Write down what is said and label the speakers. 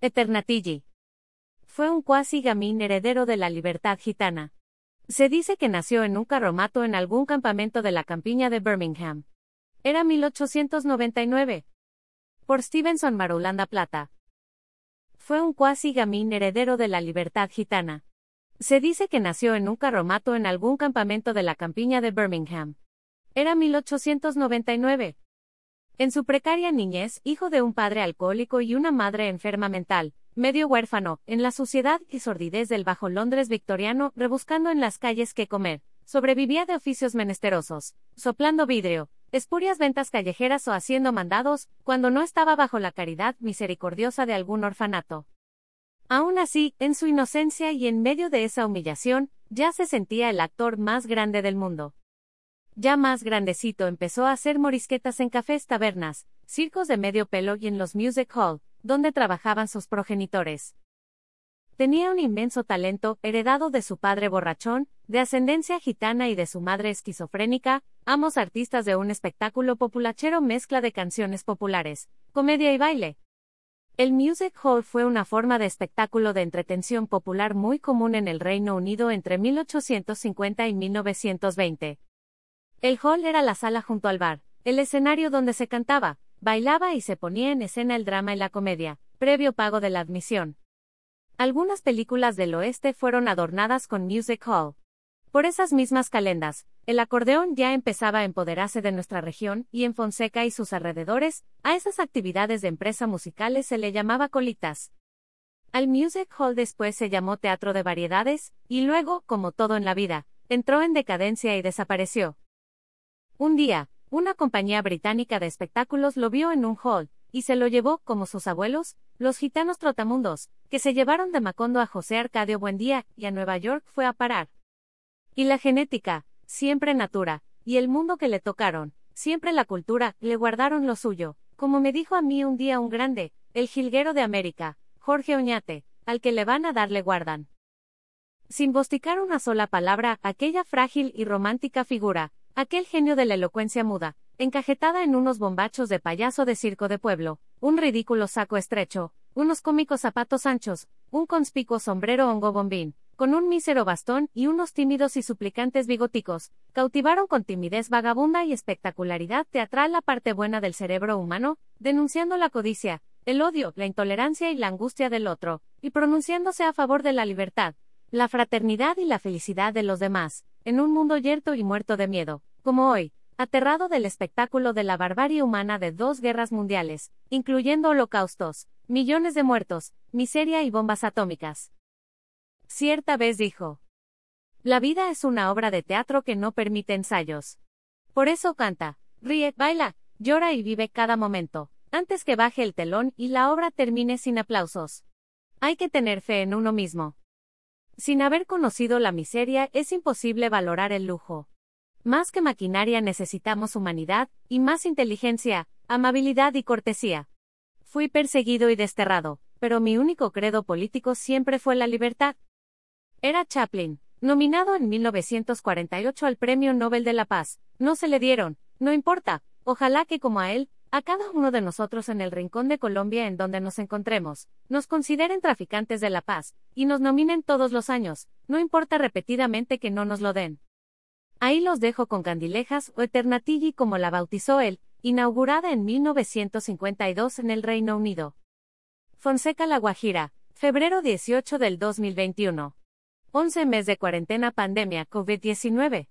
Speaker 1: Eternatigi. Fue un cuasi gamín heredero de la libertad gitana. Se dice que nació en un carromato en algún campamento de la campiña de Birmingham. Era 1899. Por Stevenson Marulanda Plata. Fue un cuasi gamín heredero de la libertad gitana. Se dice que nació en un carromato en algún campamento de la campiña de Birmingham. Era 1899. En su precaria niñez, hijo de un padre alcohólico y una madre enferma mental, medio huérfano, en la suciedad y sordidez del bajo Londres victoriano, rebuscando en las calles qué comer, sobrevivía de oficios menesterosos, soplando vidrio, espurias ventas callejeras o haciendo mandados, cuando no estaba bajo la caridad misericordiosa de algún orfanato. Aún así, en su inocencia y en medio de esa humillación, ya se sentía el actor más grande del mundo. Ya más grandecito empezó a hacer morisquetas en cafés, tabernas, circos de medio pelo y en los music hall, donde trabajaban sus progenitores. Tenía un inmenso talento, heredado de su padre borrachón, de ascendencia gitana y de su madre esquizofrénica, ambos artistas de un espectáculo populachero mezcla de canciones populares, comedia y baile. El Music Hall fue una forma de espectáculo de entretención popular muy común en el Reino Unido entre 1850 y 1920. El hall era la sala junto al bar, el escenario donde se cantaba, bailaba y se ponía en escena el drama y la comedia, previo pago de la admisión. Algunas películas del oeste fueron adornadas con Music Hall. Por esas mismas calendas, el acordeón ya empezaba a empoderarse de nuestra región, y en Fonseca y sus alrededores, a esas actividades de empresa musicales se le llamaba colitas. Al Music Hall después se llamó Teatro de Variedades, y luego, como todo en la vida, entró en decadencia y desapareció. Un día, una compañía británica de espectáculos lo vio en un hall, y se lo llevó, como sus abuelos, los gitanos trotamundos, que se llevaron de Macondo a José Arcadio Buendía, y a Nueva York fue a parar. Y la genética, siempre natura, y el mundo que le tocaron, siempre la cultura, le guardaron lo suyo, como me dijo a mí un día un grande, el jilguero de América, Jorge Oñate, al que le van a darle guardan. Sin bosticar una sola palabra, aquella frágil y romántica figura, Aquel genio de la elocuencia muda, encajetada en unos bombachos de payaso de circo de pueblo, un ridículo saco estrecho, unos cómicos zapatos anchos, un conspicuo sombrero hongo bombín, con un mísero bastón y unos tímidos y suplicantes bigoticos, cautivaron con timidez vagabunda y espectacularidad teatral la parte buena del cerebro humano, denunciando la codicia, el odio, la intolerancia y la angustia del otro, y pronunciándose a favor de la libertad, la fraternidad y la felicidad de los demás, en un mundo yerto y muerto de miedo, como hoy, aterrado del espectáculo de la barbarie humana de dos guerras mundiales, incluyendo holocaustos, millones de muertos, miseria y bombas atómicas. Cierta vez dijo, La vida es una obra de teatro que no permite ensayos. Por eso canta, ríe, baila, llora y vive cada momento, antes que baje el telón y la obra termine sin aplausos. Hay que tener fe en uno mismo. Sin haber conocido la miseria es imposible valorar el lujo. Más que maquinaria necesitamos humanidad, y más inteligencia, amabilidad y cortesía. Fui perseguido y desterrado, pero mi único credo político siempre fue la libertad. Era Chaplin, nominado en 1948 al Premio Nobel de la Paz. No se le dieron, no importa, ojalá que como a él, a cada uno de nosotros en el rincón de Colombia en donde nos encontremos, nos consideren traficantes de la paz, y nos nominen todos los años, no importa repetidamente que no nos lo den. Ahí los dejo con Candilejas o Eternatigi como la bautizó él, inaugurada en 1952 en el Reino Unido. Fonseca La Guajira, febrero 18 del 2021. 11 mes de cuarentena pandemia COVID-19.